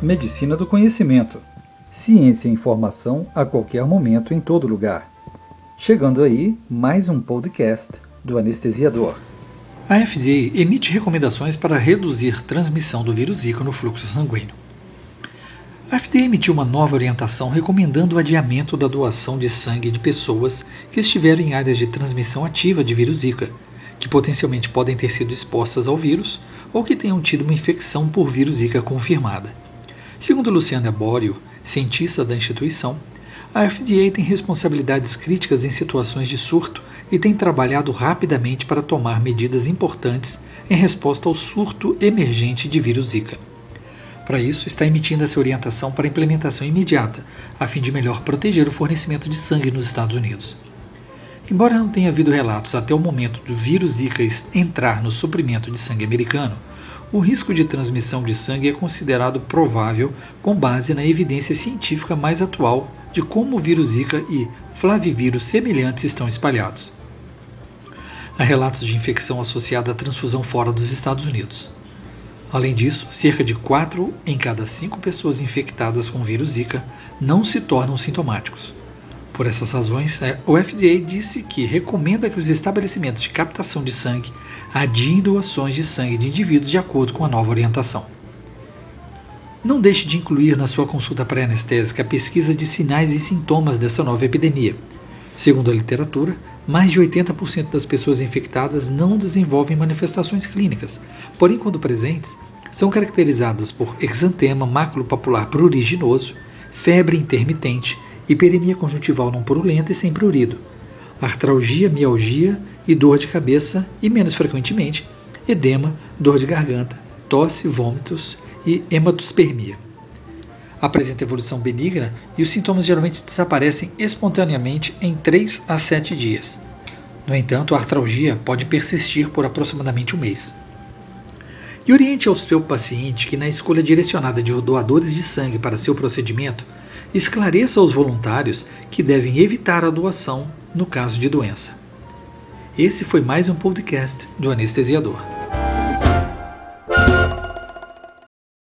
Medicina do Conhecimento. Ciência e informação a qualquer momento, em todo lugar. Chegando aí, mais um podcast do anestesiador. A FDA emite recomendações para reduzir transmissão do vírus Zika no fluxo sanguíneo. A FDA emitiu uma nova orientação recomendando o adiamento da doação de sangue de pessoas que estiverem em áreas de transmissão ativa de vírus Zika, que potencialmente podem ter sido expostas ao vírus ou que tenham tido uma infecção por vírus Zika confirmada. Segundo Luciana Borio, cientista da instituição, a FDA tem responsabilidades críticas em situações de surto e tem trabalhado rapidamente para tomar medidas importantes em resposta ao surto emergente de vírus Zika. Para isso, está emitindo essa orientação para implementação imediata, a fim de melhor proteger o fornecimento de sangue nos Estados Unidos. Embora não tenha havido relatos até o momento do vírus Zika entrar no suprimento de sangue americano, o risco de transmissão de sangue é considerado provável com base na evidência científica mais atual de como o vírus Zika e flavivírus semelhantes estão espalhados. Há relatos de infecção associada à transfusão fora dos Estados Unidos. Além disso, cerca de 4 em cada 5 pessoas infectadas com o vírus Zika não se tornam sintomáticos. Por essas razões, é, o FDA disse que recomenda que os estabelecimentos de captação de sangue adiem doações de sangue de indivíduos de acordo com a nova orientação. Não deixe de incluir na sua consulta pré-anestésica a pesquisa de sinais e sintomas dessa nova epidemia. Segundo a literatura, mais de 80% das pessoas infectadas não desenvolvem manifestações clínicas, porém, quando presentes, são caracterizadas por exantema maculopapular pruriginoso, febre intermitente, hiperemia conjuntival não purulenta e sem prurido, artralgia, mialgia e dor de cabeça e, menos frequentemente, edema, dor de garganta, tosse, vômitos e hematospermia. Apresenta evolução benigna e os sintomas geralmente desaparecem espontaneamente em 3 a 7 dias. No entanto, a artralgia pode persistir por aproximadamente um mês. E oriente ao seu paciente que, na escolha direcionada de doadores de sangue para seu procedimento, esclareça aos voluntários que devem evitar a doação no caso de doença. Esse foi mais um podcast do Anestesiador.